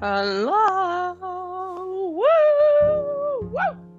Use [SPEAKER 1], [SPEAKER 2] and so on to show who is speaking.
[SPEAKER 1] Hello. Woo! Woo!